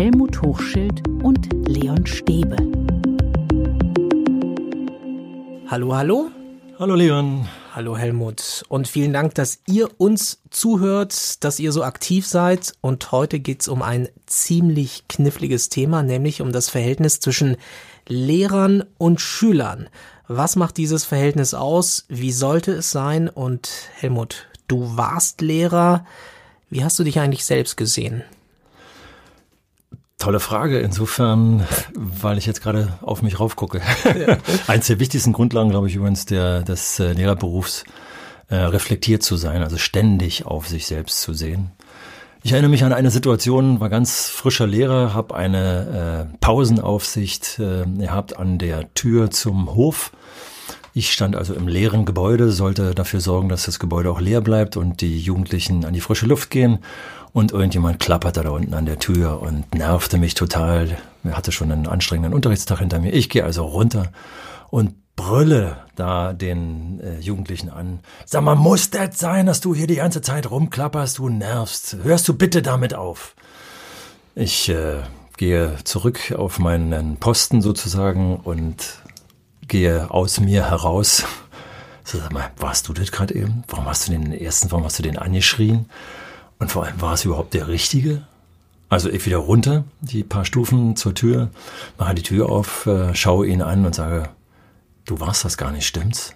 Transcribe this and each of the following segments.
Helmut Hochschild und Leon Stäbe. Hallo, hallo. Hallo Leon. Hallo Helmut. Und vielen Dank, dass ihr uns zuhört, dass ihr so aktiv seid. Und heute geht's um ein ziemlich kniffliges Thema, nämlich um das Verhältnis zwischen Lehrern und Schülern. Was macht dieses Verhältnis aus? Wie sollte es sein? Und Helmut, du warst Lehrer. Wie hast du dich eigentlich selbst gesehen? Tolle Frage. Insofern, weil ich jetzt gerade auf mich raufgucke. Ja. Eins der wichtigsten Grundlagen, glaube ich, übrigens, der, des äh, Lehrerberufs, äh, reflektiert zu sein, also ständig auf sich selbst zu sehen. Ich erinnere mich an eine Situation, war ganz frischer Lehrer, habe eine äh, Pausenaufsicht äh, gehabt an der Tür zum Hof. Ich stand also im leeren Gebäude, sollte dafür sorgen, dass das Gebäude auch leer bleibt und die Jugendlichen an die frische Luft gehen. Und irgendjemand klapperte da unten an der Tür und nervte mich total. Er hatte schon einen anstrengenden Unterrichtstag hinter mir. Ich gehe also runter und brülle da den äh, Jugendlichen an. Sag mal, muss das sein, dass du hier die ganze Zeit rumklapperst? Du nervst. Hörst du bitte damit auf? Ich äh, gehe zurück auf meinen Posten sozusagen und gehe aus mir heraus. So, sag mal, warst du das gerade eben? Warum hast du den ersten, warum hast du den angeschrien? Und vor allem, war es überhaupt der Richtige? Also ich wieder runter, die paar Stufen zur Tür, mache die Tür auf, äh, schaue ihn an und sage, du warst das gar nicht, stimmt's?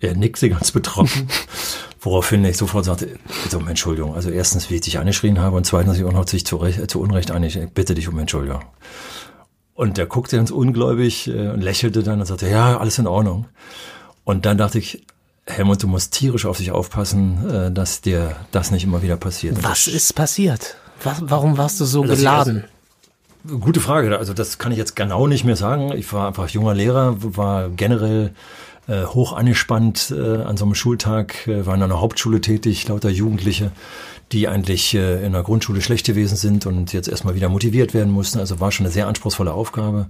Er nickte ganz betroffen, woraufhin ich sofort sagte, bitte um Entschuldigung. Also erstens, wie ich dich angeschrien habe und zweitens, ich auch noch sich zu, Recht, zu Unrecht an, ich bitte dich um Entschuldigung. Und der guckte ganz ungläubig äh, und lächelte dann und sagte, ja, alles in Ordnung. Und dann dachte ich, Helmut, du musst tierisch auf dich aufpassen, äh, dass dir das nicht immer wieder passiert. Was ist passiert? Was, warum warst du so also geladen? Also, gute Frage. Also das kann ich jetzt genau nicht mehr sagen. Ich war einfach junger Lehrer, war generell äh, hoch angespannt äh, an so einem Schultag, äh, war in einer Hauptschule tätig, lauter Jugendliche, die eigentlich äh, in der Grundschule schlecht gewesen sind und jetzt erstmal wieder motiviert werden mussten. Also war schon eine sehr anspruchsvolle Aufgabe.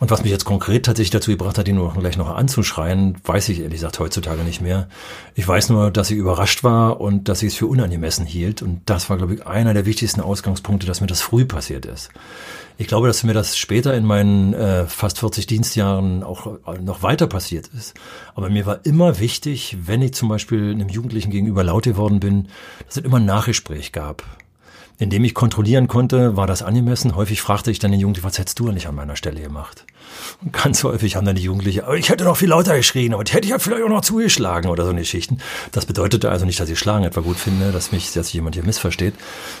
Und was mich jetzt konkret tatsächlich dazu gebracht hat, ihn nur gleich noch anzuschreien, weiß ich ehrlich gesagt heutzutage nicht mehr. Ich weiß nur, dass ich überrascht war und dass ich es für unangemessen hielt. Und das war, glaube ich, einer der wichtigsten Ausgangspunkte, dass mir das früh passiert ist. Ich glaube, dass mir das später in meinen äh, fast 40 Dienstjahren auch äh, noch weiter passiert ist. Aber mir war immer wichtig, wenn ich zum Beispiel einem Jugendlichen gegenüber laut geworden bin, dass es immer ein Nachgespräch gab indem ich kontrollieren konnte, war das angemessen. Häufig fragte ich dann den Jugendlichen, was hättest du nicht an meiner Stelle gemacht? Und ganz häufig haben dann die Jugendlichen, aber ich hätte noch viel lauter geschrien, die hätte ich ja vielleicht auch noch zugeschlagen oder so eine Geschichten. Das bedeutete also nicht, dass ich Schlagen etwa gut finde, dass mich, dass jemand hier missversteht,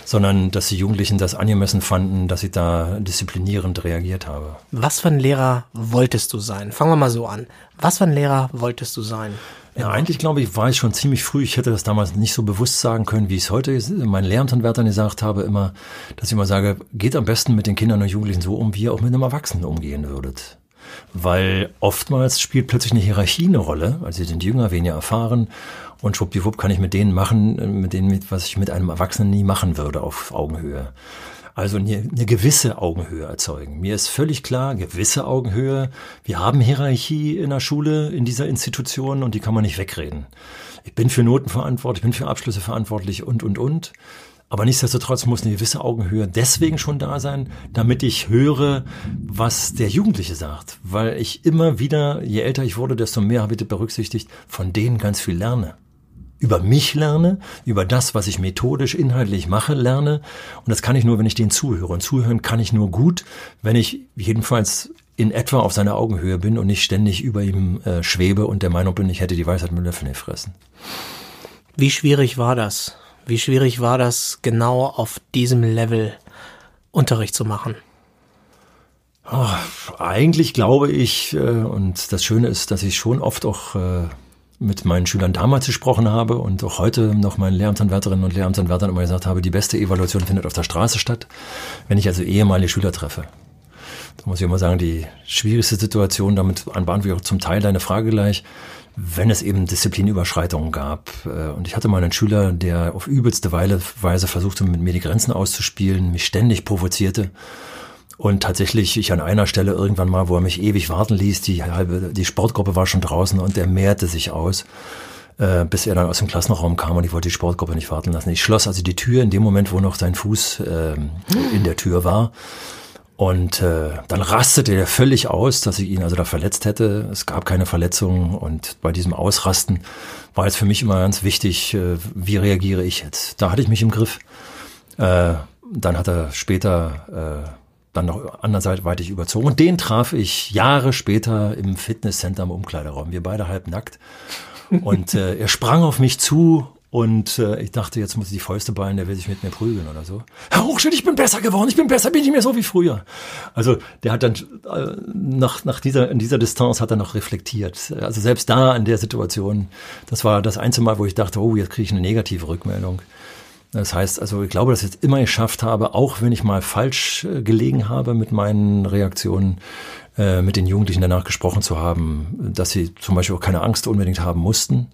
sondern dass die Jugendlichen das angemessen fanden, dass ich da disziplinierend reagiert habe. Was für ein Lehrer wolltest du sein? Fangen wir mal so an. Was für ein Lehrer wolltest du sein? Ja, eigentlich glaube ich, war ich schon ziemlich früh. Ich hätte das damals nicht so bewusst sagen können, wie ich es heute meinen Lehramtanwärtern gesagt habe, immer, dass ich immer sage, geht am besten mit den Kindern und Jugendlichen so um, wie ihr auch mit einem Erwachsenen umgehen würdet. Weil oftmals spielt plötzlich eine Hierarchie eine Rolle. Also sie sind jünger, weniger erfahren und schwuppdiwupp kann ich mit denen machen, mit denen, was ich mit einem Erwachsenen nie machen würde auf Augenhöhe. Also eine, eine gewisse Augenhöhe erzeugen. Mir ist völlig klar, gewisse Augenhöhe. Wir haben Hierarchie in der Schule, in dieser Institution und die kann man nicht wegreden. Ich bin für Noten verantwortlich, ich bin für Abschlüsse verantwortlich und, und, und. Aber nichtsdestotrotz muss eine gewisse Augenhöhe deswegen schon da sein, damit ich höre, was der Jugendliche sagt. Weil ich immer wieder, je älter ich wurde, desto mehr habe ich berücksichtigt, von denen ganz viel lerne über mich lerne, über das, was ich methodisch, inhaltlich mache, lerne. Und das kann ich nur, wenn ich denen zuhöre. Und zuhören kann ich nur gut, wenn ich jedenfalls in etwa auf seiner Augenhöhe bin und nicht ständig über ihm äh, schwebe und der Meinung bin, ich hätte die Weisheit mit Löffeln gefressen. Wie schwierig war das? Wie schwierig war das, genau auf diesem Level Unterricht zu machen? Oh, eigentlich glaube ich, äh, und das Schöne ist, dass ich schon oft auch äh, mit meinen Schülern damals gesprochen habe und auch heute noch meinen Lehramtsanwärterinnen und Lehramtsanwärtern immer gesagt habe, die beste Evaluation findet auf der Straße statt, wenn ich also ehemalige Schüler treffe. Da muss ich immer sagen, die schwierigste Situation, damit beantworte ich auch zum Teil deine Frage gleich, wenn es eben Disziplinüberschreitungen gab. Äh, und ich hatte mal einen Schüler, der auf übelste Weise versuchte, mit mir die Grenzen auszuspielen, mich ständig provozierte und tatsächlich, ich an einer Stelle irgendwann mal, wo er mich ewig warten ließ, die halbe, die Sportgruppe war schon draußen und er mehrte sich aus. äh, bis er dann aus dem Klassenraum kam und ich wollte die Sportgruppe nicht warten lassen. Ich schloss also die Tür in dem Moment, wo noch sein Fuß äh, in der Tür war. Und äh, dann rastete er völlig aus, dass ich ihn also da verletzt hätte. Es gab keine Verletzungen und bei diesem Ausrasten war jetzt für mich immer ganz wichtig, äh, wie reagiere ich jetzt. Da hatte ich mich im Griff. Äh, dann hat er später äh, dann noch anderseitig überzogen. Und den traf ich Jahre später im Fitnesscenter im Umkleideraum. Wir beide halb nackt. Und äh, er sprang auf mich zu und äh, ich dachte, jetzt muss ich die Fäuste ballen, der will sich mit mir prügeln oder so. Herr Hochschild, ich bin besser geworden, ich bin besser, bin ich mehr so wie früher. Also der hat dann äh, nach, nach dieser, in dieser Distanz hat er noch reflektiert. Also selbst da in der Situation, das war das einzige Mal, wo ich dachte, oh, jetzt kriege ich eine negative Rückmeldung. Das heißt, also ich glaube, dass ich es immer geschafft habe, auch wenn ich mal falsch äh, gelegen habe mit meinen Reaktionen, äh, mit den Jugendlichen danach gesprochen zu haben, dass sie zum Beispiel auch keine Angst unbedingt haben mussten,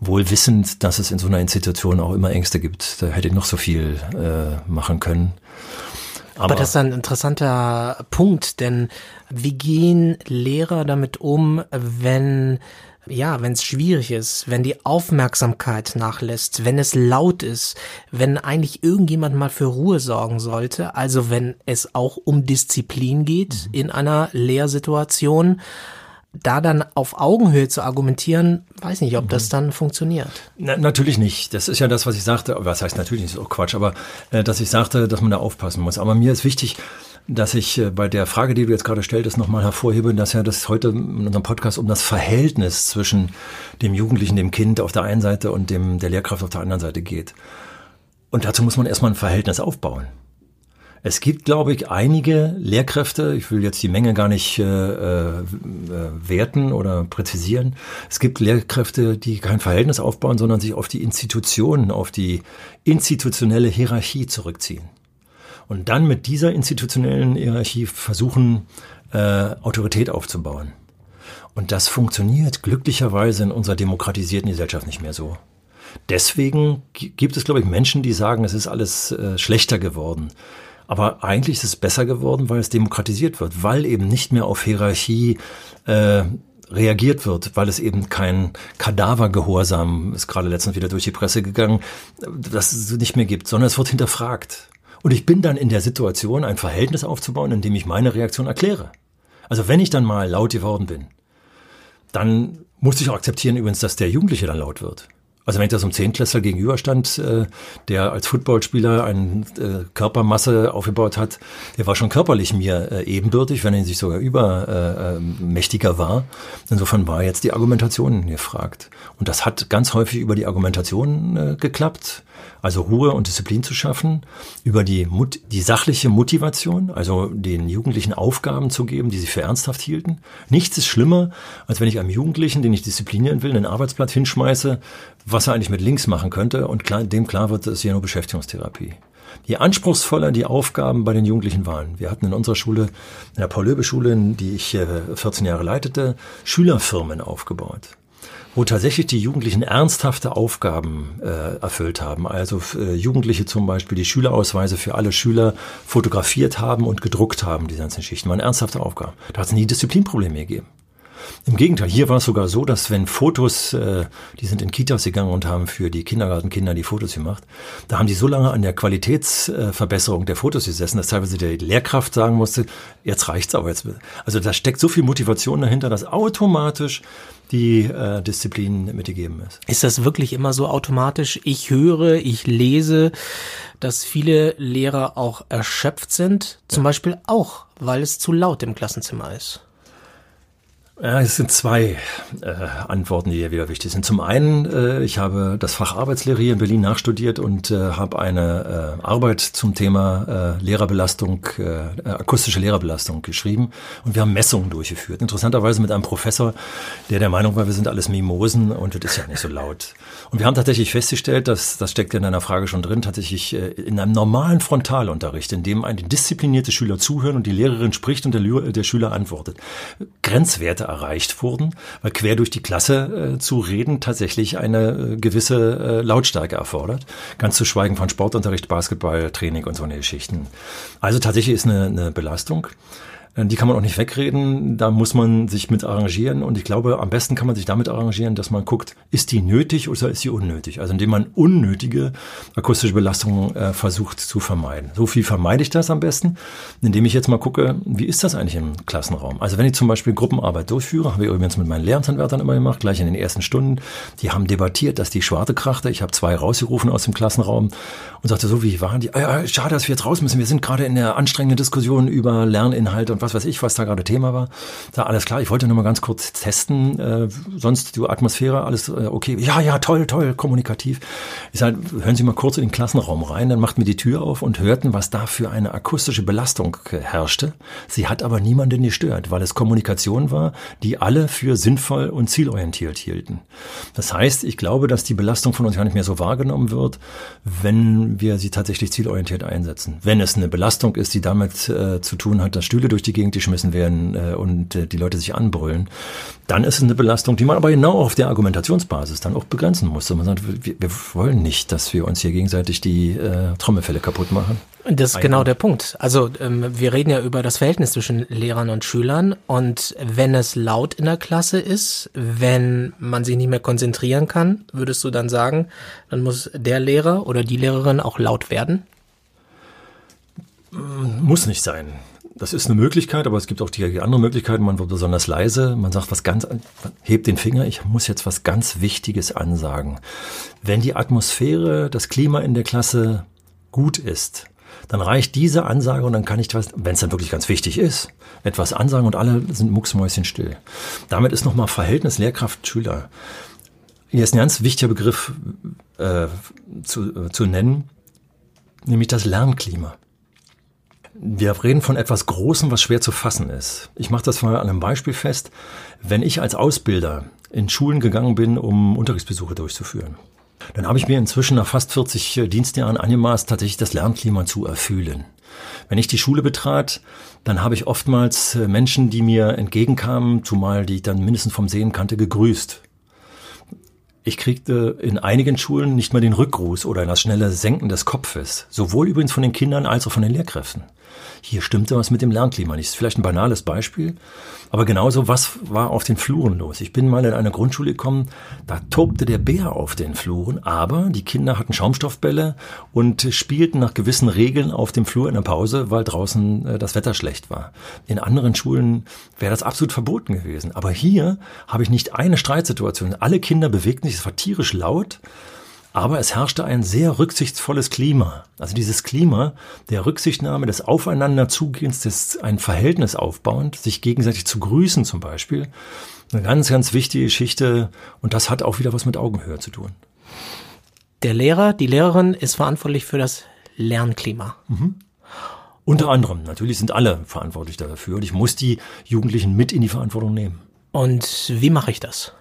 wohl wissend, dass es in so einer Institution auch immer Ängste gibt. Da hätte ich noch so viel äh, machen können. Aber, Aber das ist ein interessanter Punkt, denn wie gehen Lehrer damit um, wenn ja, wenn es schwierig ist, wenn die Aufmerksamkeit nachlässt, wenn es laut ist, wenn eigentlich irgendjemand mal für Ruhe sorgen sollte, also wenn es auch um Disziplin geht mhm. in einer Lehrsituation, da dann auf Augenhöhe zu argumentieren, weiß nicht, ob das mhm. dann funktioniert. Na, natürlich nicht. Das ist ja das, was ich sagte. Was heißt natürlich nicht, ist auch Quatsch, aber äh, dass ich sagte, dass man da aufpassen muss. Aber mir ist wichtig, dass ich äh, bei der Frage, die du jetzt gerade stelltest, nochmal hervorhebe, dass ja das heute in unserem Podcast um das Verhältnis zwischen dem Jugendlichen, dem Kind auf der einen Seite und dem, der Lehrkraft auf der anderen Seite geht. Und dazu muss man erstmal ein Verhältnis aufbauen. Es gibt, glaube ich, einige Lehrkräfte, ich will jetzt die Menge gar nicht äh, äh, werten oder präzisieren. Es gibt Lehrkräfte, die kein Verhältnis aufbauen, sondern sich auf die Institutionen, auf die institutionelle Hierarchie zurückziehen und dann mit dieser institutionellen Hierarchie versuchen, äh, Autorität aufzubauen. Und das funktioniert glücklicherweise in unserer demokratisierten Gesellschaft nicht mehr so. Deswegen gibt es, glaube ich, Menschen, die sagen, es ist alles äh, schlechter geworden. Aber eigentlich ist es besser geworden, weil es demokratisiert wird, weil eben nicht mehr auf Hierarchie äh, reagiert wird, weil es eben kein Kadavergehorsam, ist gerade letztens wieder durch die Presse gegangen, das es nicht mehr gibt, sondern es wird hinterfragt. Und ich bin dann in der Situation, ein Verhältnis aufzubauen, in dem ich meine Reaktion erkläre. Also wenn ich dann mal laut geworden bin, dann muss ich auch akzeptieren übrigens, dass der Jugendliche dann laut wird. Also wenn ich das um Zehntklässler gegenüberstand, äh, der als Footballspieler eine äh, Körpermasse aufgebaut hat, der war schon körperlich mir äh, ebenbürtig, wenn er sich sogar übermächtiger äh, war. Insofern war jetzt die Argumentation gefragt. Und das hat ganz häufig über die Argumentation äh, geklappt also Ruhe und Disziplin zu schaffen, über die, die sachliche Motivation, also den Jugendlichen Aufgaben zu geben, die sie für ernsthaft hielten. Nichts ist schlimmer, als wenn ich einem Jugendlichen, den ich disziplinieren will, einen Arbeitsblatt hinschmeiße, was er eigentlich mit links machen könnte und klar, dem klar wird, das ist ja nur Beschäftigungstherapie. Je anspruchsvoller die Aufgaben bei den Jugendlichen waren. Wir hatten in unserer Schule, in der Paul-Löbe-Schule, die ich 14 Jahre leitete, Schülerfirmen aufgebaut wo tatsächlich die Jugendlichen ernsthafte Aufgaben äh, erfüllt haben. Also äh, Jugendliche zum Beispiel die Schülerausweise für alle Schüler fotografiert haben und gedruckt haben, die ganzen Schichten. Waren ernsthafte Aufgaben. Da hat es nie Disziplinprobleme gegeben. Im Gegenteil, hier war es sogar so, dass wenn Fotos, äh, die sind in Kitas gegangen und haben für die Kindergartenkinder die Fotos gemacht, da haben die so lange an der Qualitätsverbesserung der Fotos gesessen, dass teilweise die Lehrkraft sagen musste, jetzt reicht's aber jetzt. Also da steckt so viel Motivation dahinter, dass automatisch die äh, Disziplin mitgegeben ist. Ist das wirklich immer so automatisch? Ich höre, ich lese, dass viele Lehrer auch erschöpft sind, zum Beispiel auch, weil es zu laut im Klassenzimmer ist. Ja, es sind zwei äh, Antworten, die hier wieder wichtig sind. Zum einen, äh, ich habe das Fach Arbeitslehre hier in Berlin nachstudiert und äh, habe eine äh, Arbeit zum Thema äh, Lehrerbelastung, äh, akustische Lehrerbelastung geschrieben und wir haben Messungen durchgeführt. Interessanterweise mit einem Professor, der der Meinung war, wir sind alles Mimosen und das ist ja nicht so laut. Und wir haben tatsächlich festgestellt, dass das steckt in deiner Frage schon drin, tatsächlich äh, in einem normalen Frontalunterricht, in dem ein disziplinierter Schüler zuhören und die Lehrerin spricht und der, der Schüler antwortet, Grenzwerte erreicht wurden, weil quer durch die Klasse äh, zu reden tatsächlich eine äh, gewisse äh, Lautstärke erfordert. Ganz zu schweigen von Sportunterricht, Basketball, Training und so eine Geschichten. Also tatsächlich ist eine, eine Belastung. Äh, die kann man auch nicht wegreden, da muss man sich mit arrangieren und ich glaube, am besten kann man sich damit arrangieren, dass man guckt, ist die nötig oder ist sie unnötig? Also indem man unnötige akustische Belastungen äh, versucht zu vermeiden. So viel vermeide ich das am besten, indem ich jetzt mal gucke, wie ist das eigentlich im Klassenraum? Also wenn ich zum Beispiel Gruppenarbeit durchführe, habe ich übrigens mit meinen Lehramtsanwärtern immer gemacht, gleich in den ersten Stunden, die haben debattiert, dass die Schwarte krachte. Ich habe zwei rausgerufen aus dem Klassenraum und sagte so, wie waren die? Ah, ja, schade, dass wir jetzt raus müssen. Wir sind gerade in der anstrengenden Diskussion über Lerninhalte und was weiß ich, was da gerade Thema war. Da alles klar, ich wollte nur mal ganz kurz testen, äh, sonst die Atmosphäre, alles äh, okay. Ja, ja, toll, toll, kommunikativ. Ich sage, hören Sie mal kurz in den Klassenraum rein, dann macht mir die Tür auf und hörten, was da für eine akustische Belastung herrschte. Sie hat aber niemanden gestört, weil es Kommunikation war, die alle für sinnvoll und zielorientiert hielten. Das heißt, ich glaube, dass die Belastung von uns gar nicht mehr so wahrgenommen wird, wenn wir sie tatsächlich zielorientiert einsetzen. Wenn es eine Belastung ist, die damit äh, zu tun hat, dass Stühle durch die Gegend geschmissen werden äh, und äh, die Leute sich anbrüllen, dann ist es eine Belastung, die man aber genau auf der Argumentationsbasis dann auch begrenzen muss. Und man sagt, wir, wir wollen nicht, dass wir uns hier gegenseitig die äh, Trommelfälle kaputt machen. Das ist genau der Punkt. Also ähm, wir reden ja über das Verhältnis zwischen Lehrern und Schülern und wenn es laut in der Klasse ist, wenn man sich nicht mehr konzentrieren kann, würdest du dann sagen, dann muss der Lehrer oder die Lehrerin auch laut werden? Muss nicht sein. Das ist eine Möglichkeit, aber es gibt auch die andere Möglichkeiten. Man wird besonders leise. Man sagt was ganz, hebt den Finger. Ich muss jetzt was ganz Wichtiges ansagen. Wenn die Atmosphäre, das Klima in der Klasse gut ist, dann reicht diese Ansage und dann kann ich wenn es dann wirklich ganz wichtig ist, etwas ansagen und alle sind mucksmäuschen still. Damit ist nochmal Verhältnis Lehrkraft-Schüler. Hier ist ein ganz wichtiger Begriff äh, zu, äh, zu nennen, nämlich das Lernklima. Wir reden von etwas Großem, was schwer zu fassen ist. Ich mache das mal an einem Beispiel fest. Wenn ich als Ausbilder in Schulen gegangen bin, um Unterrichtsbesuche durchzuführen, dann habe ich mir inzwischen nach fast 40 äh, Dienstjahren angemaßt, tatsächlich das Lernklima zu erfüllen. Wenn ich die Schule betrat, dann habe ich oftmals äh, Menschen, die mir entgegenkamen, zumal die ich dann mindestens vom Sehen kannte, gegrüßt. Ich kriegte in einigen Schulen nicht mal den Rückgruß oder das schnelle Senken des Kopfes, sowohl übrigens von den Kindern als auch von den Lehrkräften hier stimmte was mit dem Lernklima nicht. Das ist vielleicht ein banales Beispiel, aber genauso, was war auf den Fluren los? Ich bin mal in eine Grundschule gekommen, da tobte der Bär auf den Fluren, aber die Kinder hatten Schaumstoffbälle und spielten nach gewissen Regeln auf dem Flur in der Pause, weil draußen äh, das Wetter schlecht war. In anderen Schulen wäre das absolut verboten gewesen. Aber hier habe ich nicht eine Streitsituation. Alle Kinder bewegten sich, es war tierisch laut. Aber es herrschte ein sehr rücksichtsvolles Klima. Also dieses Klima der Rücksichtnahme, des Aufeinanderzugehens, des ein Verhältnis aufbauend, sich gegenseitig zu grüßen zum Beispiel. Eine ganz, ganz wichtige Geschichte. Und das hat auch wieder was mit Augenhöhe zu tun. Der Lehrer, die Lehrerin ist verantwortlich für das Lernklima. Mhm. Unter anderem. Natürlich sind alle verantwortlich dafür. Und ich muss die Jugendlichen mit in die Verantwortung nehmen. Und wie mache ich das?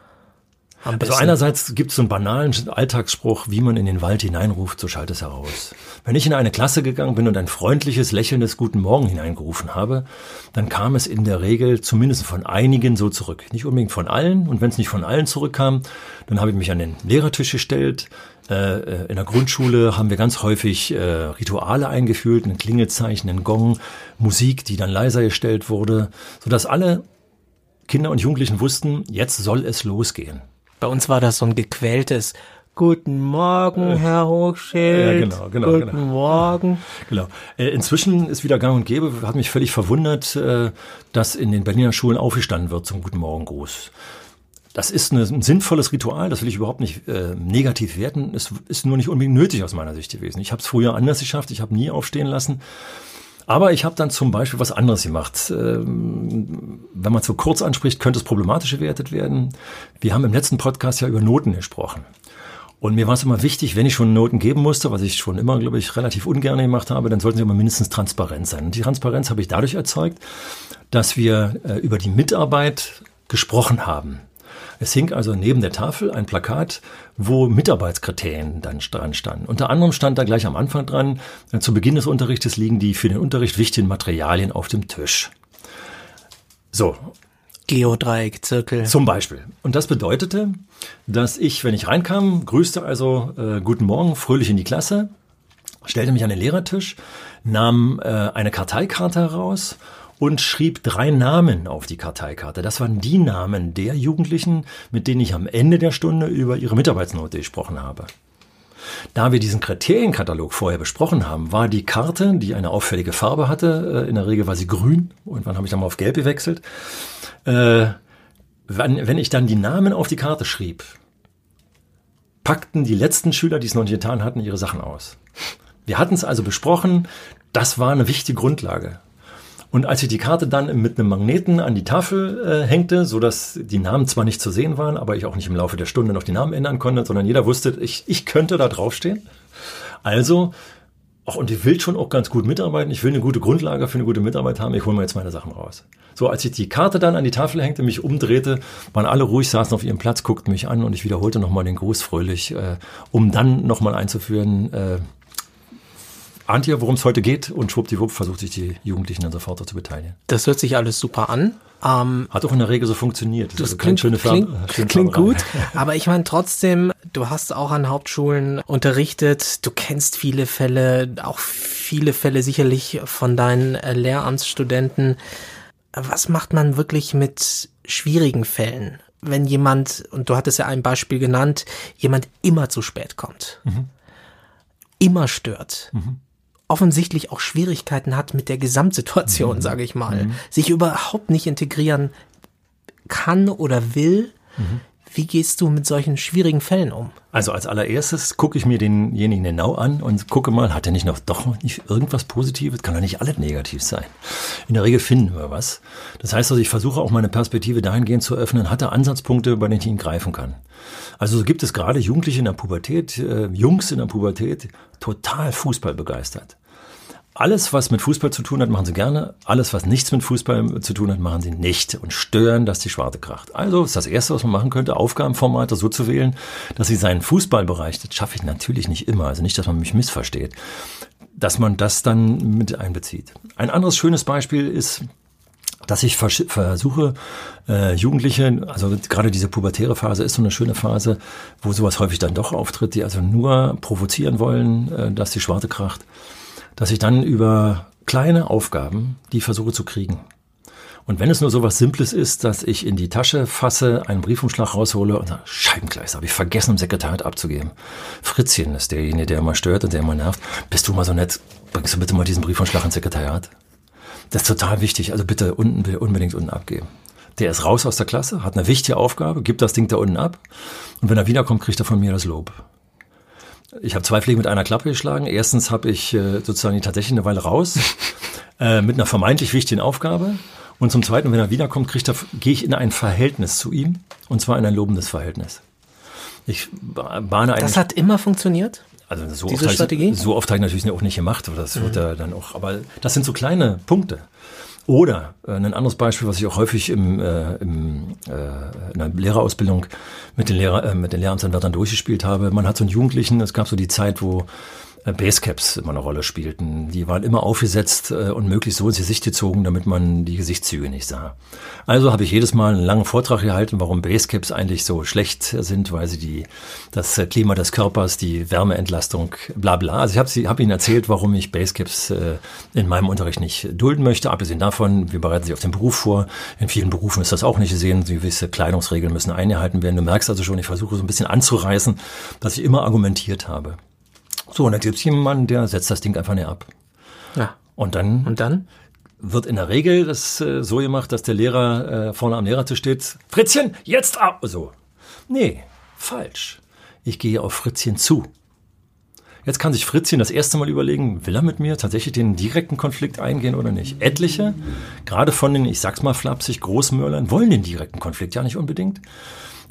Also einerseits gibt es so einen banalen Alltagsspruch, wie man in den Wald hineinruft, so schallt es heraus. Wenn ich in eine Klasse gegangen bin und ein freundliches, lächelndes Guten Morgen hineingerufen habe, dann kam es in der Regel zumindest von einigen so zurück. Nicht unbedingt von allen. Und wenn es nicht von allen zurückkam, dann habe ich mich an den Lehrertisch gestellt. Äh, äh, in der Grundschule haben wir ganz häufig äh, Rituale eingeführt, ein Klingelzeichen, ein Gong, Musik, die dann leiser gestellt wurde, sodass alle Kinder und Jugendlichen wussten, jetzt soll es losgehen. Bei uns war das so ein gequältes Guten Morgen, Herr Hochschild. Ja, genau, genau. Guten genau. Morgen. Genau. Äh, inzwischen ist wieder gang und gäbe, hat mich völlig verwundert, äh, dass in den Berliner Schulen aufgestanden wird zum Guten Morgen Gruß. Das ist ein sinnvolles Ritual, das will ich überhaupt nicht äh, negativ werten. Es ist nur nicht unbedingt nötig aus meiner Sicht gewesen. Ich habe es früher anders geschafft, ich habe nie aufstehen lassen. Aber ich habe dann zum Beispiel was anderes gemacht. Ähm, wenn man so kurz anspricht, könnte es problematisch gewertet werden. Wir haben im letzten Podcast ja über Noten gesprochen. Und mir war es immer wichtig, wenn ich schon Noten geben musste, was ich schon immer, glaube ich, relativ ungern gemacht habe, dann sollten sie immer mindestens transparent sein. Und die Transparenz habe ich dadurch erzeugt, dass wir äh, über die Mitarbeit gesprochen haben. Es hing also neben der Tafel ein Plakat, wo Mitarbeitskriterien dann dran standen. Unter anderem stand da gleich am Anfang dran, äh, zu Beginn des Unterrichtes liegen die für den Unterricht wichtigen Materialien auf dem Tisch. So. Geodreieck, Zirkel. Zum Beispiel. Und das bedeutete, dass ich, wenn ich reinkam, grüßte also äh, Guten Morgen, fröhlich in die Klasse, stellte mich an den Lehrertisch, nahm äh, eine Karteikarte heraus und schrieb drei Namen auf die Karteikarte. Das waren die Namen der Jugendlichen, mit denen ich am Ende der Stunde über ihre Mitarbeitsnote gesprochen habe. Da wir diesen Kriterienkatalog vorher besprochen haben, war die Karte, die eine auffällige Farbe hatte, äh, in der Regel war sie grün, und wann habe ich dann mal auf gelb gewechselt, äh, wenn, wenn ich dann die Namen auf die Karte schrieb, packten die letzten Schüler, die es noch nicht getan hatten, ihre Sachen aus. Wir hatten es also besprochen, das war eine wichtige Grundlage. Und als ich die Karte dann mit einem Magneten an die Tafel äh, hängte, so dass die Namen zwar nicht zu sehen waren, aber ich auch nicht im Laufe der Stunde noch die Namen ändern konnte, sondern jeder wusste, ich, ich könnte da draufstehen. Also, ach, und ich will schon auch ganz gut mitarbeiten. Ich will eine gute Grundlage für eine gute Mitarbeit haben. Ich hole mir jetzt meine Sachen raus. So, als ich die Karte dann an die Tafel hängte, mich umdrehte, waren alle ruhig, saßen auf ihrem Platz, guckten mich an und ich wiederholte nochmal den Gruß fröhlich, äh, um dann nochmal einzuführen, äh, ahnt ihr, worum es heute geht? Und schwuppdiwupp versucht sich die Jugendlichen dann sofort zu beteiligen. Das hört sich alles super an. Ähm, Hat auch in der Regel so funktioniert. Das, das also klingt, schöne klingt, klingt gut, aber ich meine trotzdem, du hast auch an Hauptschulen unterrichtet, du kennst viele Fälle, auch viele Fälle sicherlich von deinen äh, Lehramtsstudenten. Was macht man wirklich mit schwierigen Fällen? Wenn jemand, und du hattest ja ein Beispiel genannt, jemand immer zu spät kommt, mhm. immer stört. Mhm offensichtlich auch Schwierigkeiten hat mit der Gesamtsituation, mhm. sage ich mal, mhm. sich überhaupt nicht integrieren kann oder will. Mhm. Wie gehst du mit solchen schwierigen Fällen um? Also als allererstes gucke ich mir denjenigen genau an und gucke mal, hat er nicht noch doch nicht irgendwas Positives? Kann er nicht alles negativ sein? In der Regel finden wir was. Das heißt also, ich versuche auch meine Perspektive dahingehend zu öffnen, hat er Ansatzpunkte, bei denen ich ihn greifen kann. Also so gibt es gerade Jugendliche in der Pubertät, äh, Jungs in der Pubertät, total Fußball begeistert. Alles, was mit Fußball zu tun hat, machen sie gerne. Alles, was nichts mit Fußball zu tun hat, machen sie nicht und stören, dass die Schwarte kracht. Also ist das Erste, was man machen könnte, Aufgabenformate so zu wählen, dass sie seinen Fußballbereich, das schaffe ich natürlich nicht immer, also nicht, dass man mich missversteht, dass man das dann mit einbezieht. Ein anderes schönes Beispiel ist, dass ich vers versuche, äh, Jugendliche, also gerade diese pubertäre Phase ist so eine schöne Phase, wo sowas häufig dann doch auftritt, die also nur provozieren wollen, äh, dass die Schwarte kracht dass ich dann über kleine Aufgaben die versuche zu kriegen. Und wenn es nur so was Simples ist, dass ich in die Tasche fasse, einen Briefumschlag raushole und sage, Scheibengleis, habe ich vergessen, im Sekretariat abzugeben. Fritzchen ist derjenige, der immer stört und der immer nervt. Bist du mal so nett, bringst du bitte mal diesen Briefumschlag ins Sekretariat? Das ist total wichtig, also bitte unten, unbedingt unten abgeben. Der ist raus aus der Klasse, hat eine wichtige Aufgabe, gibt das Ding da unten ab und wenn er wiederkommt, kriegt er von mir das Lob. Ich habe zwei Fliegen mit einer Klappe geschlagen. Erstens habe ich äh, sozusagen die tatsächlich eine Weile raus äh, mit einer vermeintlich wichtigen Aufgabe. Und zum Zweiten, wenn er wiederkommt, kriegt er, gehe ich in ein Verhältnis zu ihm. Und zwar in ein lobendes Verhältnis. Ich bahne. Das hat immer funktioniert? Also so Diese oft, Strategie? Ich, so oft habe ich natürlich auch nicht gemacht. Das mhm. wird ja dann auch, aber das sind so kleine Punkte. Oder äh, ein anderes Beispiel, was ich auch häufig im, äh, im, äh, in der Lehrerausbildung mit den, Lehrer, äh, mit den Lehramtsanwärtern durchgespielt habe. Man hat so einen Jugendlichen, es gab so die Zeit, wo Basecaps immer eine Rolle spielten. Die waren immer aufgesetzt äh, und möglichst so ins Gesicht gezogen, damit man die Gesichtszüge nicht sah. Also habe ich jedes Mal einen langen Vortrag gehalten, warum Basecaps eigentlich so schlecht sind, weil sie die, das Klima des Körpers, die Wärmeentlastung, bla bla. Also ich habe hab ihnen erzählt, warum ich Basecaps äh, in meinem Unterricht nicht dulden möchte. Abgesehen davon, wir bereiten sie auf den Beruf vor. In vielen Berufen ist das auch nicht gesehen. Gewisse Kleidungsregeln müssen eingehalten werden. Du merkst also schon, ich versuche so ein bisschen anzureißen, dass ich immer argumentiert habe. So, und dann gibt es jemanden, der setzt das Ding einfach nicht ab. Ja. Und dann? Und dann? Wird in der Regel das äh, so gemacht, dass der Lehrer äh, vorne am Lehrertisch steht. Fritzchen, jetzt ab! So. Nee, falsch. Ich gehe auf Fritzchen zu. Jetzt kann sich Fritzchen das erste Mal überlegen, will er mit mir tatsächlich den direkten Konflikt eingehen oder nicht? Etliche, gerade von den, ich sag's mal flapsig, Großmörlern, wollen den direkten Konflikt ja nicht unbedingt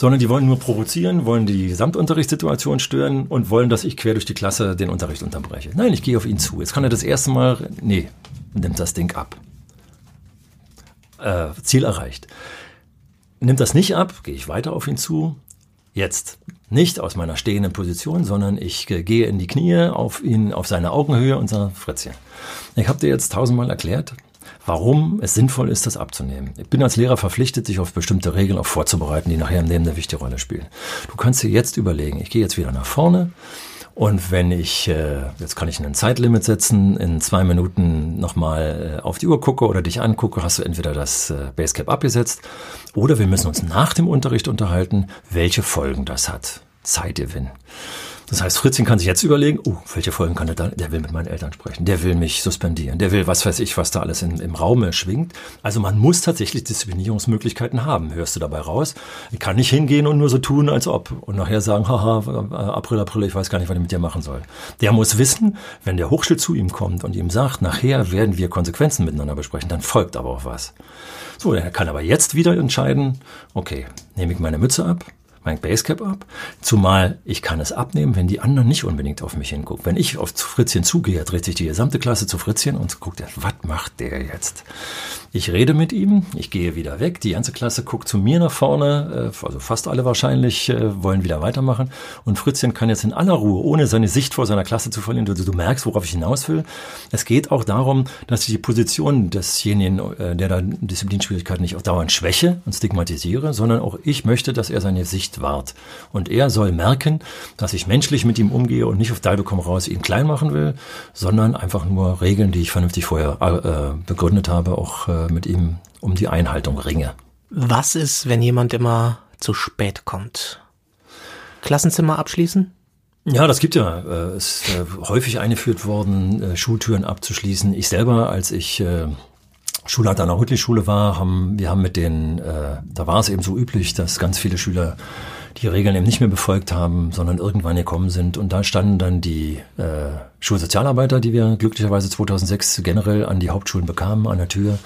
sondern die wollen nur provozieren, wollen die Gesamtunterrichtssituation stören und wollen, dass ich quer durch die Klasse den Unterricht unterbreche. Nein, ich gehe auf ihn zu. Jetzt kann er das erste Mal, nee, nimmt das Ding ab. Äh, Ziel erreicht. Nimmt das nicht ab, gehe ich weiter auf ihn zu. Jetzt nicht aus meiner stehenden Position, sondern ich gehe in die Knie auf ihn, auf seine Augenhöhe und sage, Fritzchen, ich habe dir jetzt tausendmal erklärt, warum es sinnvoll ist, das abzunehmen. Ich bin als Lehrer verpflichtet, sich auf bestimmte Regeln auch vorzubereiten, die nachher im Leben eine wichtige Rolle spielen. Du kannst dir jetzt überlegen, ich gehe jetzt wieder nach vorne Und wenn ich, äh, jetzt kann ich ein Zeitlimit setzen, in zwei Minuten nochmal äh, auf die Uhr gucke oder dich angucke, hast du entweder das äh, Basecap abgesetzt oder wir müssen uns nach dem Unterricht unterhalten, welche Folgen das hat. Zeitgewinn. Das heißt, Fritzchen kann sich jetzt überlegen, oh, welche Folgen kann er da? Der will mit meinen Eltern sprechen, der will mich suspendieren, der will, was weiß ich, was da alles in, im Raum schwingt. Also man muss tatsächlich Disziplinierungsmöglichkeiten haben. Hörst du dabei raus? Ich kann nicht hingehen und nur so tun, als ob und nachher sagen, haha, äh, April, April, ich weiß gar nicht, was ich mit dir machen soll. Der muss wissen, wenn der Hochschild zu ihm kommt und ihm sagt, nachher werden wir Konsequenzen miteinander besprechen, dann folgt aber auch was. So, er kann aber jetzt wieder entscheiden, okay, nehme ich meine Mütze ab, mein Basecap ab. Zumal ich kann es abnehmen, wenn die anderen nicht unbedingt auf mich hingucken. Wenn ich auf Fritzchen zugehe, dreht sich die gesamte Klasse zu Fritzchen und guckt, was macht der jetzt? Ich rede mit ihm, ich gehe wieder weg, die ganze Klasse guckt zu mir nach vorne, äh, also fast alle wahrscheinlich äh, wollen wieder weitermachen und Fritzchen kann jetzt in aller Ruhe, ohne seine Sicht vor seiner Klasse zu verlieren, du, du merkst, worauf ich hinaus will. Es geht auch darum, dass ich die Position desjenigen, äh, der da Disziplinschwierigkeiten nicht auch dauernd schwäche und stigmatisiere, sondern auch ich möchte, dass er seine Sicht wahrt. Und er soll merken, dass ich menschlich mit ihm umgehe und nicht auf Dalbe komm raus ihn klein machen will, sondern einfach nur Regeln, die ich vernünftig vorher äh, begründet habe, auch äh, mit ihm um die Einhaltung ringe. Was ist, wenn jemand immer zu spät kommt? Klassenzimmer abschließen? Ja, das gibt ja. Äh, es ist äh, häufig eingeführt worden, äh, Schultüren abzuschließen. Ich selber, als ich äh, Schulleiter an der Hüttli-Schule war, haben wir haben mit den, äh, da war es eben so üblich, dass ganz viele Schüler die Regeln eben nicht mehr befolgt haben, sondern irgendwann gekommen sind. Und da standen dann die äh, Schulsozialarbeiter, die wir glücklicherweise 2006 generell an die Hauptschulen bekamen, an der Tür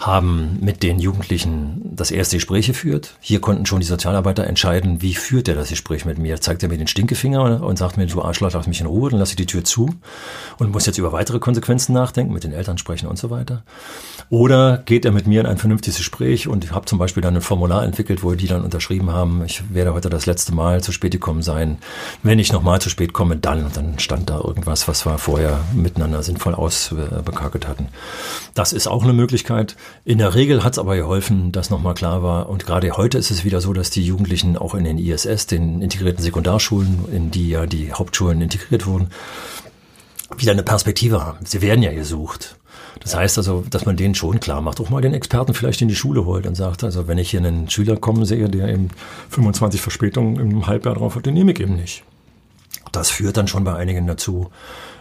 haben mit den Jugendlichen das erste Gespräch geführt. Hier konnten schon die Sozialarbeiter entscheiden, wie führt er das Gespräch mit mir. Zeigt er mir den Stinkefinger und sagt mir, du Arschloch, lass mich in Ruhe, dann lasse ich die Tür zu und muss jetzt über weitere Konsequenzen nachdenken, mit den Eltern sprechen und so weiter. Oder geht er mit mir in ein vernünftiges Gespräch und ich habe zum Beispiel dann ein Formular entwickelt, wo die dann unterschrieben haben, ich werde heute das letzte Mal zu spät gekommen sein. Wenn ich nochmal zu spät komme, dann. Und dann stand da irgendwas, was wir vorher miteinander sinnvoll ausbekakelt hatten. Das ist auch eine Möglichkeit. In der Regel hat es aber geholfen, dass nochmal klar war. Und gerade heute ist es wieder so, dass die Jugendlichen auch in den ISS, den integrierten Sekundarschulen, in die ja die Hauptschulen integriert wurden, wieder eine Perspektive haben. Sie werden ja gesucht. Das heißt also, dass man denen schon klar macht, auch mal den Experten vielleicht in die Schule holt und sagt, also wenn ich hier einen Schüler kommen sehe, der eben 25 Verspätungen im Halbjahr drauf hat, den nehme ich eben nicht. Das führt dann schon bei einigen dazu,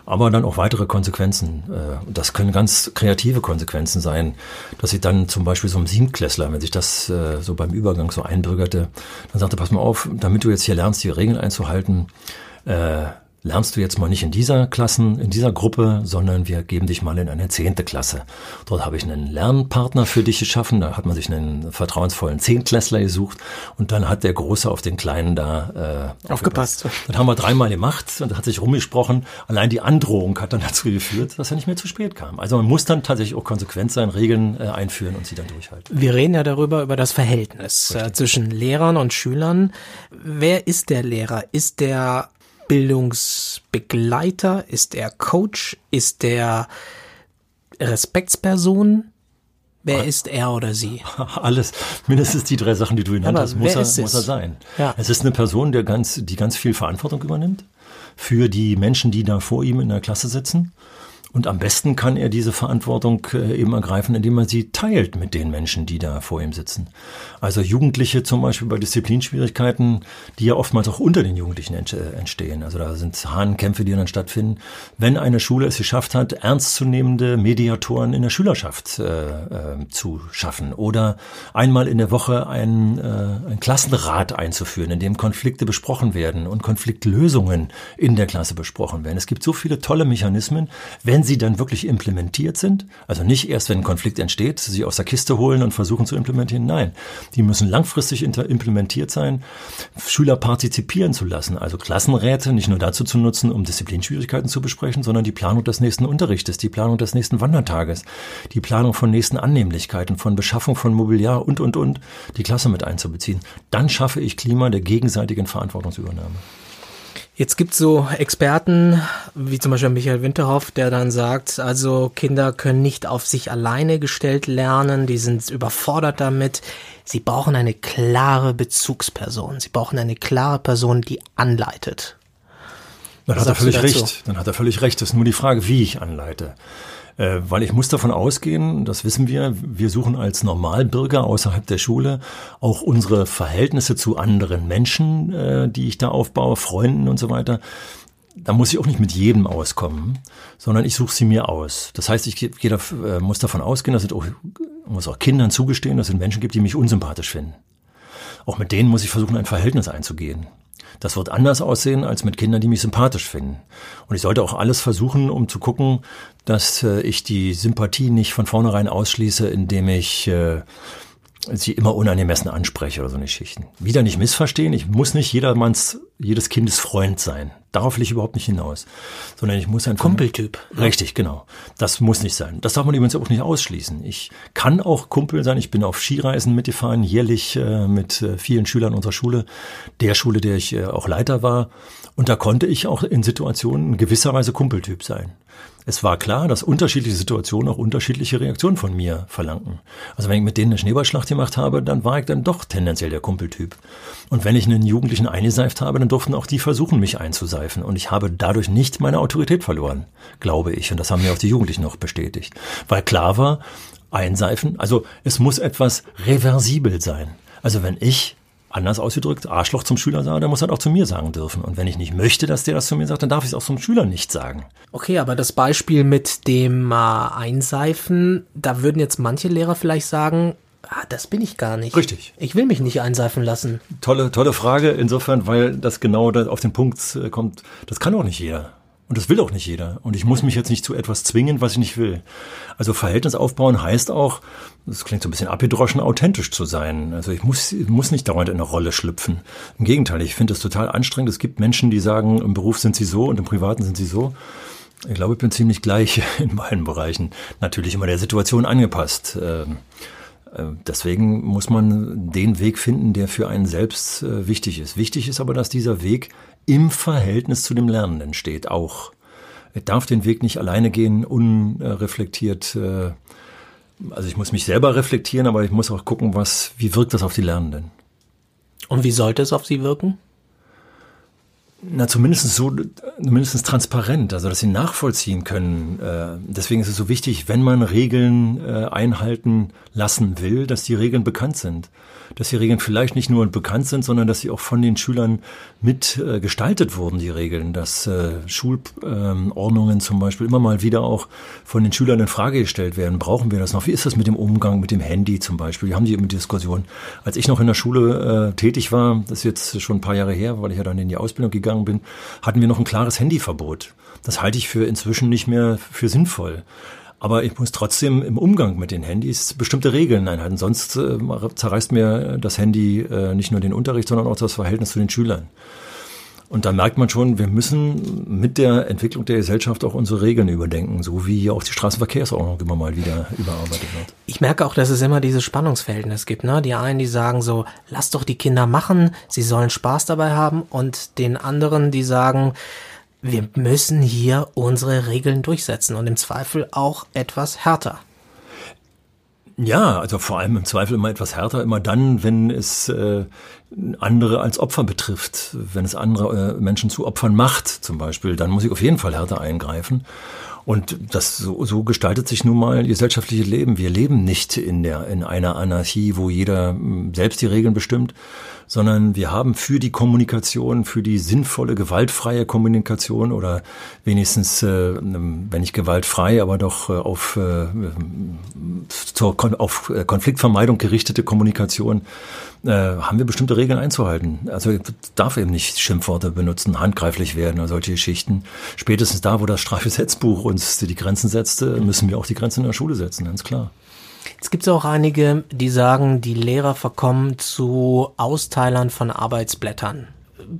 aber dann auch weitere Konsequenzen. Äh, das können ganz kreative Konsequenzen sein, dass ich dann zum Beispiel so einem Siebtklässler, wenn sich das äh, so beim Übergang so einbürgerte, dann sagte, pass mal auf, damit du jetzt hier lernst, die Regeln einzuhalten, äh, lernst du jetzt mal nicht in dieser Klassen, in dieser Gruppe, sondern wir geben dich mal in eine zehnte Klasse. Dort habe ich einen Lernpartner für dich geschaffen. Da hat man sich einen vertrauensvollen Zehntklässler gesucht und dann hat der Große auf den Kleinen da äh, aufgepasst. aufgepasst. Das haben wir dreimal gemacht und hat sich rumgesprochen. Allein die Androhung hat dann dazu geführt, dass er nicht mehr zu spät kam. Also man muss dann tatsächlich auch konsequent sein, Regeln äh, einführen und sie dann durchhalten. Wir reden ja darüber, über das Verhältnis äh, zwischen Lehrern und Schülern. Wer ist der Lehrer? Ist der Bildungsbegleiter? Ist er Coach? Ist er Respektsperson? Wer ist er oder sie? Alles, mindestens die drei Sachen, die du genannt hast, muss er, muss er sein. Ja. Es ist eine Person, der ganz, die ganz viel Verantwortung übernimmt für die Menschen, die da vor ihm in der Klasse sitzen und am besten kann er diese Verantwortung äh, eben ergreifen, indem er sie teilt mit den Menschen, die da vor ihm sitzen. Also Jugendliche zum Beispiel bei Disziplinschwierigkeiten, die ja oftmals auch unter den Jugendlichen äh, entstehen. Also da sind Hahnkämpfe, die dann stattfinden. Wenn eine Schule es geschafft hat, ernstzunehmende Mediatoren in der Schülerschaft äh, äh, zu schaffen oder einmal in der Woche ein, äh, ein Klassenrat einzuführen, in dem Konflikte besprochen werden und Konfliktlösungen in der Klasse besprochen werden. Es gibt so viele tolle Mechanismen, wenn sie dann wirklich implementiert sind, also nicht erst, wenn ein Konflikt entsteht, sie aus der Kiste holen und versuchen zu implementieren, nein, die müssen langfristig implementiert sein, Schüler partizipieren zu lassen, also Klassenräte nicht nur dazu zu nutzen, um Disziplinschwierigkeiten zu besprechen, sondern die Planung des nächsten Unterrichtes, die Planung des nächsten Wandertages, die Planung von nächsten Annehmlichkeiten, von Beschaffung von Mobiliar und, und, und, die Klasse mit einzubeziehen. Dann schaffe ich Klima der gegenseitigen Verantwortungsübernahme. Jetzt gibt's so Experten, wie zum Beispiel Michael Winterhoff, der dann sagt, also Kinder können nicht auf sich alleine gestellt lernen, die sind überfordert damit. Sie brauchen eine klare Bezugsperson. Sie brauchen eine klare Person, die anleitet. Dann hat er völlig recht. Dann hat er völlig recht. Das ist nur die Frage, wie ich anleite. Äh, weil ich muss davon ausgehen, das wissen wir, wir suchen als Normalbürger außerhalb der Schule auch unsere Verhältnisse zu anderen Menschen, äh, die ich da aufbaue, Freunden und so weiter. Da muss ich auch nicht mit jedem auskommen, sondern ich suche sie mir aus. Das heißt, ich gehe äh, muss davon ausgehen, dass es auch, muss auch Kindern zugestehen, dass es Menschen gibt, die mich unsympathisch finden. Auch mit denen muss ich versuchen, ein Verhältnis einzugehen. Das wird anders aussehen als mit Kindern, die mich sympathisch finden. Und ich sollte auch alles versuchen, um zu gucken, dass äh, ich die Sympathie nicht von vornherein ausschließe, indem ich äh, sie immer unangemessen anspreche oder so eine Schichten. Wieder nicht missverstehen, ich muss nicht jedermanns, jedes Kindes Freund sein. Darauf will ich überhaupt nicht hinaus. Sondern ich muss ein Kumpeltyp. Richtig, genau. Das muss nicht sein. Das darf man übrigens auch nicht ausschließen. Ich kann auch Kumpel sein. Ich bin auf Skireisen mitgefahren, jährlich äh, mit äh, vielen Schülern unserer Schule, der Schule, der ich äh, auch Leiter war. Und da konnte ich auch in Situationen in gewisser Weise Kumpeltyp sein. Es war klar, dass unterschiedliche Situationen auch unterschiedliche Reaktionen von mir verlangten. Also wenn ich mit denen eine Schneeballschlacht gemacht habe, dann war ich dann doch tendenziell der Kumpeltyp. Und wenn ich einen Jugendlichen eingeseift habe, dann durften auch die versuchen, mich einzuseifen. Und ich habe dadurch nicht meine Autorität verloren, glaube ich. Und das haben mir auch die Jugendlichen noch bestätigt. Weil klar war, einseifen, also es muss etwas reversibel sein. Also wenn ich anders ausgedrückt, Arschloch zum Schüler sage, der muss halt auch zu mir sagen dürfen. Und wenn ich nicht möchte, dass der das zu mir sagt, dann darf ich es auch zum Schüler nicht sagen. Okay, aber das Beispiel mit dem äh, Einseifen, da würden jetzt manche Lehrer vielleicht sagen, ah, das bin ich gar nicht. Richtig. Ich will mich nicht einseifen lassen. Tolle, tolle Frage insofern, weil das genau auf den Punkt äh, kommt. Das kann auch nicht jeder. Und das will auch nicht jeder. Und ich muss mich jetzt nicht zu etwas zwingen, was ich nicht will. Also Verhältnis aufbauen heißt auch, das klingt so ein bisschen abgedroschen, authentisch zu sein. Also ich muss, muss nicht dauernd in eine Rolle schlüpfen. Im Gegenteil, ich finde es total anstrengend. Es gibt Menschen, die sagen, im Beruf sind sie so und im Privaten sind sie so. Ich glaube, ich bin ziemlich gleich in beiden Bereichen. Natürlich immer der Situation angepasst. Ähm, äh, deswegen muss man den Weg finden, der für einen selbst äh, wichtig ist. Wichtig ist aber, dass dieser Weg im Verhältnis zu dem Lernenden steht, auch. Er darf den Weg nicht alleine gehen, unreflektiert. Äh, also ich muss mich selber reflektieren, aber ich muss auch gucken, was, wie wirkt das auf die Lernenden. Und wie sollte es auf sie wirken? Na, zumindest so, zumindest transparent, also dass sie nachvollziehen können. Äh, deswegen ist es so wichtig, wenn man Regeln äh, einhalten lassen will, dass die Regeln bekannt sind dass die Regeln vielleicht nicht nur bekannt sind, sondern dass sie auch von den Schülern mit äh, wurden, die Regeln, dass Schulordnungen zum Beispiel immer mal wieder auch von den Schülern in Frage gestellt werden. Brauchen wir das noch? Wie ist das mit dem Umgang mit dem Handy zum Beispiel? Wir haben die immer Diskussion. Als ich noch in der Schule tätig war, das ist jetzt schon ein paar Jahre her, weil ich ja dann in die Ausbildung gegangen bin, hatten wir noch ein klares Handyverbot. Das halte ich für inzwischen nicht mehr für sinnvoll. Aber ich muss trotzdem im Umgang mit den Handys bestimmte Regeln einhalten. Sonst äh, zerreißt mir das Handy äh, nicht nur den Unterricht, sondern auch das Verhältnis zu den Schülern. Und da merkt man schon, wir müssen mit der Entwicklung der Gesellschaft auch unsere Regeln überdenken, so wie auch die Straßenverkehrsordnung immer mal wieder überarbeitet wird. Ich merke auch, dass es immer dieses Spannungsverhältnis gibt. Ne? Die einen, die sagen so, lass doch die Kinder machen, sie sollen Spaß dabei haben. Und den anderen, die sagen, wir müssen hier unsere Regeln durchsetzen und im Zweifel auch etwas härter. Ja, also vor allem im Zweifel immer etwas härter, immer dann, wenn es äh, andere als Opfer betrifft, wenn es andere äh, Menschen zu Opfern macht, zum Beispiel, dann muss ich auf jeden Fall härter eingreifen. Und das so, so gestaltet sich nun mal gesellschaftliche Leben. Wir leben nicht in der in einer Anarchie, wo jeder hm, selbst die Regeln bestimmt, sondern wir haben für die Kommunikation, für die sinnvolle, gewaltfreie Kommunikation oder wenigstens, äh, wenn nicht gewaltfrei, aber doch äh, auf, äh, zur, auf Konfliktvermeidung gerichtete Kommunikation, äh, haben wir bestimmte Regeln einzuhalten. Also ich darf eben nicht Schimpfworte benutzen, handgreiflich werden oder solche Geschichten. Spätestens da, wo das Strafgesetzbuch uns die Grenzen setzte, müssen wir auch die Grenzen in der Schule setzen, ganz klar. Es gibt auch einige, die sagen, die Lehrer verkommen zu Austeilern von Arbeitsblättern.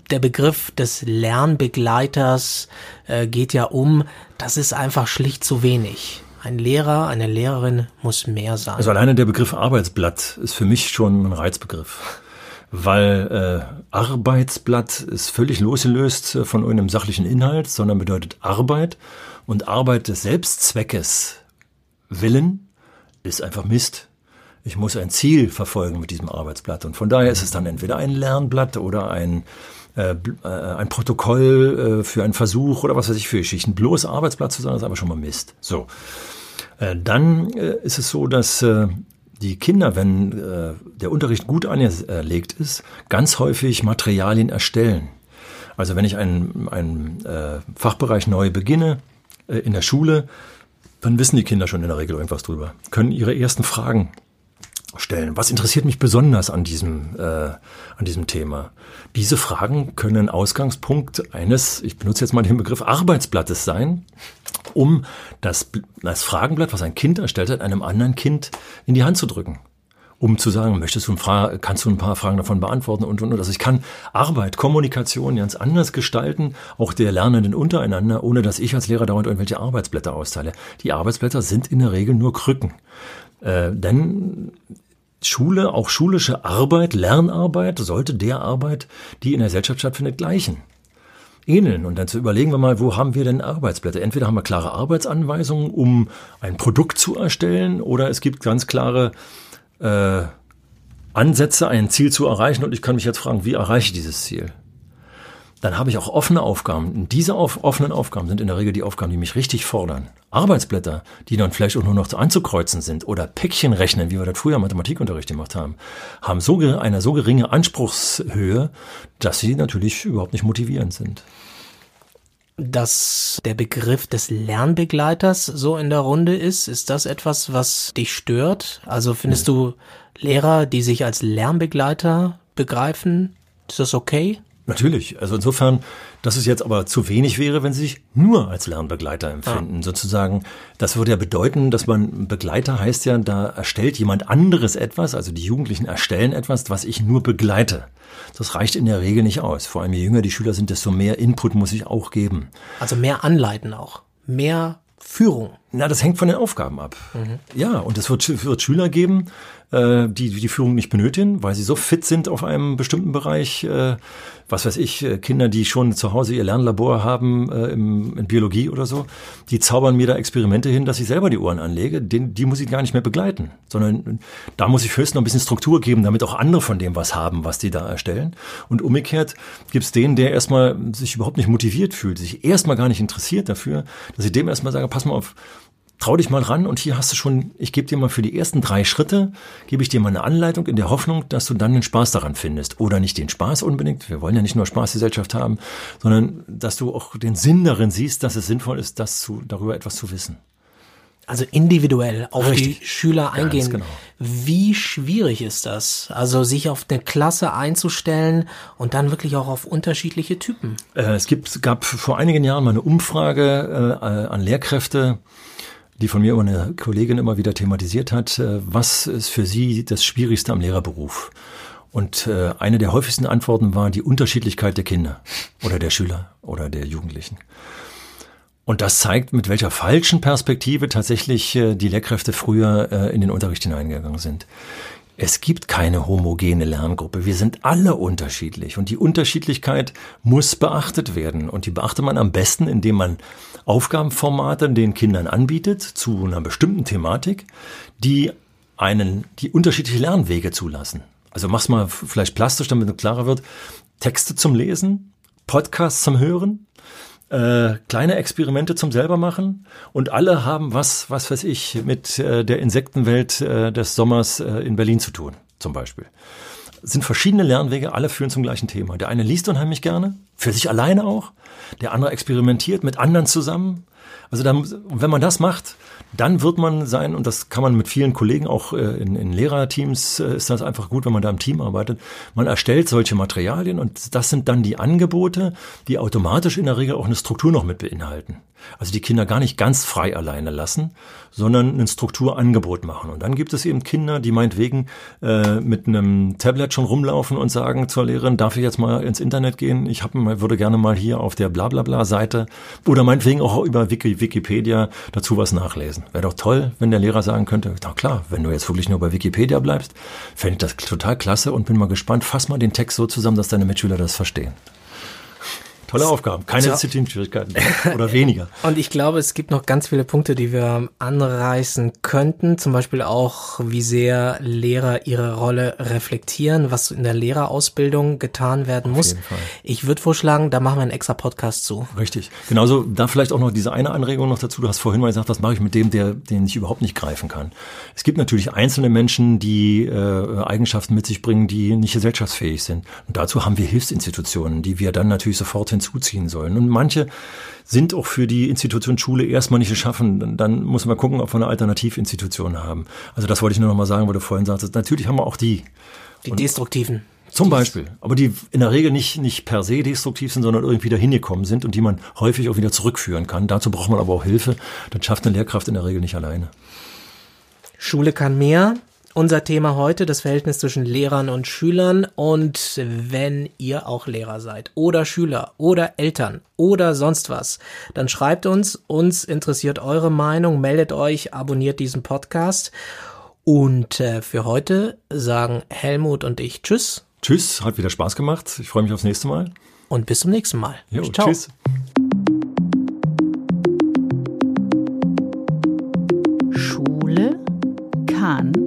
Der Begriff des Lernbegleiters äh, geht ja um, das ist einfach schlicht zu wenig. Ein Lehrer, eine Lehrerin muss mehr sein. Also alleine der Begriff Arbeitsblatt ist für mich schon ein Reizbegriff. Weil äh, Arbeitsblatt ist völlig losgelöst äh, von irgendeinem sachlichen Inhalt, sondern bedeutet Arbeit und Arbeit des Selbstzweckes willen ist einfach Mist. Ich muss ein Ziel verfolgen mit diesem Arbeitsblatt. Und von daher ist es dann entweder ein Lernblatt oder ein, äh, äh, ein Protokoll äh, für einen Versuch oder was weiß ich für Geschichten. Bloß Arbeitsblatt zu sein, ist aber schon mal Mist. So. Äh, dann äh, ist es so, dass äh, die Kinder, wenn äh, der Unterricht gut angelegt ist, ganz häufig Materialien erstellen. Also wenn ich einen, einen äh, Fachbereich neu beginne äh, in der Schule, dann wissen die Kinder schon in der Regel irgendwas drüber, können ihre ersten Fragen stellen. Was interessiert mich besonders an diesem, äh, an diesem Thema? Diese Fragen können Ausgangspunkt eines, ich benutze jetzt mal den Begriff Arbeitsblattes sein, um das, das Fragenblatt, was ein Kind erstellt hat, einem anderen Kind in die Hand zu drücken um zu sagen, möchtest du ein Fra kannst du ein paar Fragen davon beantworten und und und. Also ich kann Arbeit, Kommunikation ganz anders gestalten, auch der Lernenden untereinander, ohne dass ich als Lehrer dauernd irgendwelche Arbeitsblätter austeile. Die Arbeitsblätter sind in der Regel nur Krücken. Äh, denn Schule, auch schulische Arbeit, Lernarbeit sollte der Arbeit, die in der Gesellschaft stattfindet, gleichen ähneln. Und dann zu überlegen wir mal, wo haben wir denn Arbeitsblätter? Entweder haben wir klare Arbeitsanweisungen, um ein Produkt zu erstellen, oder es gibt ganz klare äh, Ansätze, ein Ziel zu erreichen und ich kann mich jetzt fragen, wie erreiche ich dieses Ziel? Dann habe ich auch offene Aufgaben. Und diese auf, offenen Aufgaben sind in der Regel die Aufgaben, die mich richtig fordern. Arbeitsblätter, die dann vielleicht auch nur noch anzukreuzen sind oder Päckchen rechnen, wie wir das früher im Mathematikunterricht gemacht haben, haben so eine so geringe Anspruchshöhe, dass sie natürlich überhaupt nicht motivierend sind dass der Begriff des Lernbegleiters so in der Runde ist. Ist das etwas, was dich stört? Also findest du Lehrer, die sich als Lernbegleiter begreifen, ist das okay? Natürlich. Also insofern, dass es jetzt aber zu wenig wäre, wenn sie sich nur als Lernbegleiter empfinden. Ah. Sozusagen, das würde ja bedeuten, dass man Begleiter heißt ja, da erstellt jemand anderes etwas, also die Jugendlichen erstellen etwas, was ich nur begleite. Das reicht in der Regel nicht aus. Vor allem je jünger die Schüler sind, desto mehr Input muss ich auch geben. Also mehr anleiten auch. Mehr Führung. Na, das hängt von den Aufgaben ab. Mhm. Ja, und es wird, wird Schüler geben, äh, die die Führung nicht benötigen, weil sie so fit sind auf einem bestimmten Bereich. Äh, was weiß ich, äh, Kinder, die schon zu Hause ihr Lernlabor haben äh, in Biologie oder so, die zaubern mir da Experimente hin, dass ich selber die Ohren anlege. Den, die muss ich gar nicht mehr begleiten, sondern da muss ich höchstens noch ein bisschen Struktur geben, damit auch andere von dem was haben, was die da erstellen. Und umgekehrt gibt's den, der erstmal sich überhaupt nicht motiviert fühlt, sich erstmal gar nicht interessiert dafür, dass ich dem erstmal sage, pass mal auf, trau dich mal ran und hier hast du schon, ich gebe dir mal für die ersten drei Schritte, gebe ich dir mal eine Anleitung in der Hoffnung, dass du dann den Spaß daran findest. Oder nicht den Spaß unbedingt, wir wollen ja nicht nur Spaßgesellschaft haben, sondern dass du auch den Sinn darin siehst, dass es sinnvoll ist, das zu, darüber etwas zu wissen. Also individuell auf Richtig. die Schüler eingehen. Genau. Wie schwierig ist das? Also sich auf eine Klasse einzustellen und dann wirklich auch auf unterschiedliche Typen? Äh, es gibt, gab vor einigen Jahren mal eine Umfrage äh, an Lehrkräfte, die von mir immer eine Kollegin immer wieder thematisiert hat, äh, was ist für sie das Schwierigste am Lehrerberuf? Und äh, eine der häufigsten Antworten war die Unterschiedlichkeit der Kinder oder der Schüler oder der Jugendlichen. Und das zeigt, mit welcher falschen Perspektive tatsächlich äh, die Lehrkräfte früher in den Unterricht hineingegangen sind. Es gibt keine homogene Lerngruppe. Wir sind alle unterschiedlich und die Unterschiedlichkeit muss beachtet werden. Und die beachtet man am besten, indem man Aufgabenformate den Kindern anbietet zu einer bestimmten Thematik, die einen, die unterschiedliche Lernwege zulassen. Also mach's mal vielleicht plastisch, damit es klarer wird. Texte zum Lesen, Podcasts zum Hören, äh, kleine Experimente zum selber machen und alle haben was, was weiß ich, mit äh, der Insektenwelt äh, des Sommers äh, in Berlin zu tun, zum Beispiel. Sind verschiedene Lernwege, alle führen zum gleichen Thema. Der eine liest unheimlich gerne, für sich alleine auch, der andere experimentiert mit anderen zusammen. Also dann, wenn man das macht, dann wird man sein, und das kann man mit vielen Kollegen auch äh, in, in Lehrerteams, äh, ist das einfach gut, wenn man da im Team arbeitet. Man erstellt solche Materialien und das sind dann die Angebote, die automatisch in der Regel auch eine Struktur noch mit beinhalten. Also die Kinder gar nicht ganz frei alleine lassen, sondern ein Strukturangebot machen. Und dann gibt es eben Kinder, die meinetwegen äh, mit einem Tablet schon rumlaufen und sagen zur Lehrerin, darf ich jetzt mal ins Internet gehen? Ich hab, würde gerne mal hier auf der Blablabla-Seite oder meinetwegen auch über Wiki, Wikipedia dazu was nachlesen. Wäre doch toll, wenn der Lehrer sagen könnte, na klar, wenn du jetzt wirklich nur bei Wikipedia bleibst, fände ich das total klasse und bin mal gespannt, fass mal den Text so zusammen, dass deine Mitschüler das verstehen. Tolle Aufgaben. Keine. Disziplinschwierigkeiten oder weniger. Und ich glaube, es gibt noch ganz viele Punkte, die wir anreißen könnten. Zum Beispiel auch, wie sehr Lehrer ihre Rolle reflektieren, was in der Lehrerausbildung getan werden muss. jeden Fall. Ich würde vorschlagen, da machen wir einen extra Podcast zu. Richtig. Genauso, da vielleicht auch noch diese eine Anregung noch dazu. Du hast vorhin mal gesagt, was mache ich mit dem, der, den ich überhaupt nicht greifen kann. Es gibt natürlich einzelne Menschen, die äh, Eigenschaften mit sich bringen, die nicht gesellschaftsfähig sind. Und dazu haben wir Hilfsinstitutionen, die wir dann natürlich sofort hinzuziehen sollen. Und manche sind auch für die Institution Schule erstmal nicht geschaffen. Dann muss man gucken, ob wir eine Alternativinstitution haben. Also das wollte ich nur noch mal sagen, weil du vorhin sagtest. Natürlich haben wir auch die. Die destruktiven. Zum Beispiel. Aber die in der Regel nicht, nicht per se destruktiv sind, sondern irgendwie dahin gekommen sind und die man häufig auch wieder zurückführen kann. Dazu braucht man aber auch Hilfe. Das schafft eine Lehrkraft in der Regel nicht alleine. Schule kann mehr. Unser Thema heute, das Verhältnis zwischen Lehrern und Schülern. Und wenn ihr auch Lehrer seid oder Schüler oder Eltern oder sonst was, dann schreibt uns. Uns interessiert eure Meinung. Meldet euch, abonniert diesen Podcast. Und äh, für heute sagen Helmut und ich Tschüss Tschüss, hat wieder Spaß gemacht. Ich freue mich aufs nächste Mal. und bis zum nächsten Mal. Jo, Ciao. tschüss. Schule kann